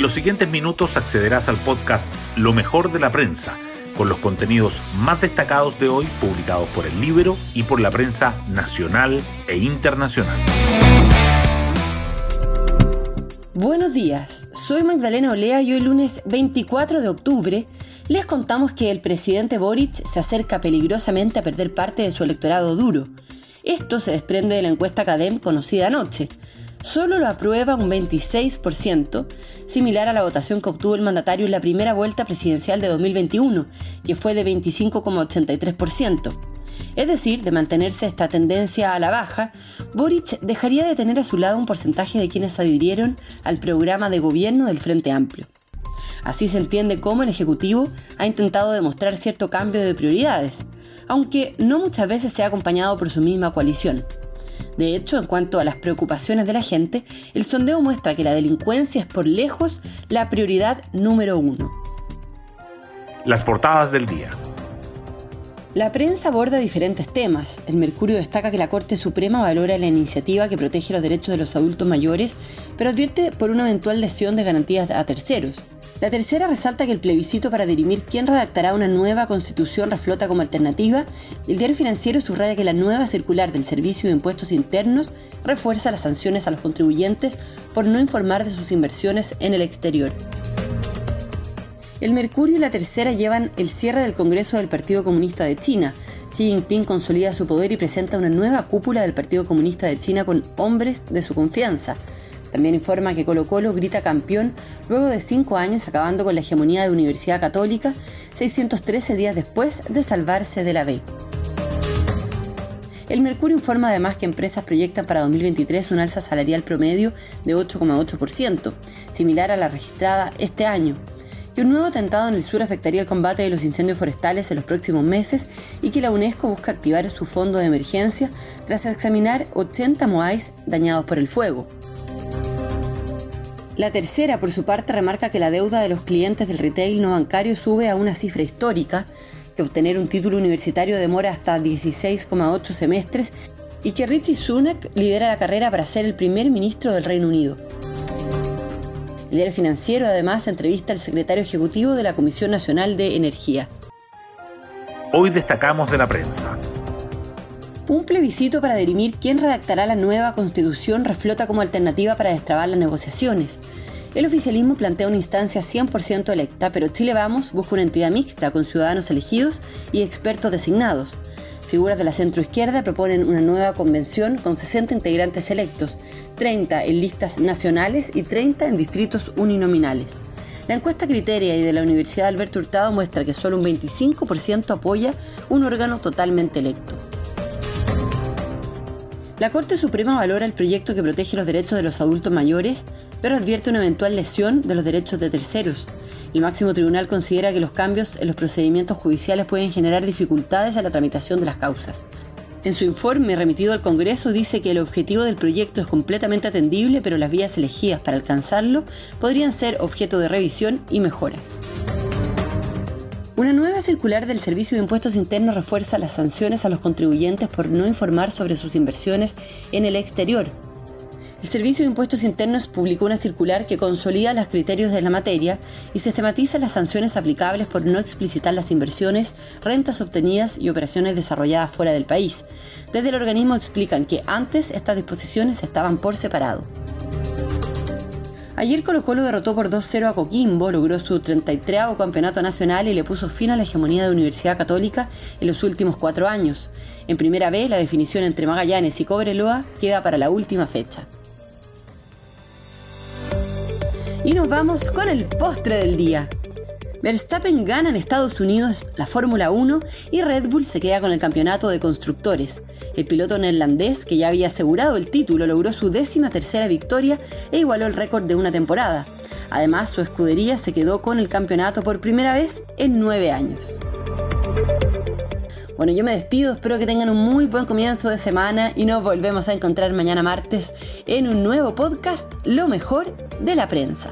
En los siguientes minutos accederás al podcast Lo mejor de la prensa, con los contenidos más destacados de hoy publicados por el libro y por la prensa nacional e internacional. Buenos días, soy Magdalena Olea y hoy lunes 24 de octubre les contamos que el presidente Boric se acerca peligrosamente a perder parte de su electorado duro. Esto se desprende de la encuesta CADEM conocida anoche. Solo lo aprueba un 26%, similar a la votación que obtuvo el mandatario en la primera vuelta presidencial de 2021, que fue de 25,83%. Es decir, de mantenerse esta tendencia a la baja, Boric dejaría de tener a su lado un porcentaje de quienes adhirieron al programa de gobierno del Frente Amplio. Así se entiende cómo el Ejecutivo ha intentado demostrar cierto cambio de prioridades, aunque no muchas veces se ha acompañado por su misma coalición. De hecho, en cuanto a las preocupaciones de la gente, el sondeo muestra que la delincuencia es por lejos la prioridad número uno. Las portadas del día. La prensa aborda diferentes temas. El Mercurio destaca que la Corte Suprema valora la iniciativa que protege los derechos de los adultos mayores, pero advierte por una eventual lesión de garantías a terceros. La tercera resalta que el plebiscito para dirimir quién redactará una nueva constitución reflota como alternativa. El diario financiero subraya que la nueva circular del Servicio de Impuestos Internos refuerza las sanciones a los contribuyentes por no informar de sus inversiones en el exterior. El Mercurio y la Tercera llevan el cierre del Congreso del Partido Comunista de China. Xi Jinping consolida su poder y presenta una nueva cúpula del Partido Comunista de China con hombres de su confianza. También informa que Colo Colo grita campeón luego de cinco años acabando con la hegemonía de Universidad Católica, 613 días después de salvarse de la B. El Mercurio informa además que empresas proyectan para 2023 un alza salarial promedio de 8,8%, similar a la registrada este año, que un nuevo atentado en el sur afectaría el combate de los incendios forestales en los próximos meses y que la UNESCO busca activar su fondo de emergencia tras examinar 80 moais dañados por el fuego. La tercera, por su parte, remarca que la deuda de los clientes del retail no bancario sube a una cifra histórica, que obtener un título universitario demora hasta 16,8 semestres y que Richie Sunak lidera la carrera para ser el primer ministro del Reino Unido. El diario financiero además entrevista al secretario ejecutivo de la Comisión Nacional de Energía. Hoy destacamos de la prensa. Un plebiscito para dirimir quién redactará la nueva constitución reflota como alternativa para destrabar las negociaciones. El oficialismo plantea una instancia 100% electa, pero Chile Vamos busca una entidad mixta con ciudadanos elegidos y expertos designados. Figuras de la centroizquierda proponen una nueva convención con 60 integrantes electos, 30 en listas nacionales y 30 en distritos uninominales. La encuesta Criteria y de la Universidad Alberto Hurtado muestra que solo un 25% apoya un órgano totalmente electo. La Corte Suprema valora el proyecto que protege los derechos de los adultos mayores, pero advierte una eventual lesión de los derechos de terceros. El máximo tribunal considera que los cambios en los procedimientos judiciales pueden generar dificultades a la tramitación de las causas. En su informe remitido al Congreso dice que el objetivo del proyecto es completamente atendible, pero las vías elegidas para alcanzarlo podrían ser objeto de revisión y mejoras. Una nueva circular del Servicio de Impuestos Internos refuerza las sanciones a los contribuyentes por no informar sobre sus inversiones en el exterior. El Servicio de Impuestos Internos publicó una circular que consolida los criterios de la materia y sistematiza las sanciones aplicables por no explicitar las inversiones, rentas obtenidas y operaciones desarrolladas fuera del país. Desde el organismo explican que antes estas disposiciones estaban por separado. Ayer Colo Colo derrotó por 2-0 a Coquimbo, logró su 33 campeonato nacional y le puso fin a la hegemonía de Universidad Católica en los últimos cuatro años. En primera vez, la definición entre Magallanes y Cobreloa queda para la última fecha. Y nos vamos con el postre del día. Verstappen gana en Estados Unidos la Fórmula 1 y Red Bull se queda con el campeonato de constructores. El piloto neerlandés, que ya había asegurado el título, logró su décima tercera victoria e igualó el récord de una temporada. Además, su escudería se quedó con el campeonato por primera vez en nueve años. Bueno, yo me despido, espero que tengan un muy buen comienzo de semana y nos volvemos a encontrar mañana martes en un nuevo podcast, Lo mejor de la prensa.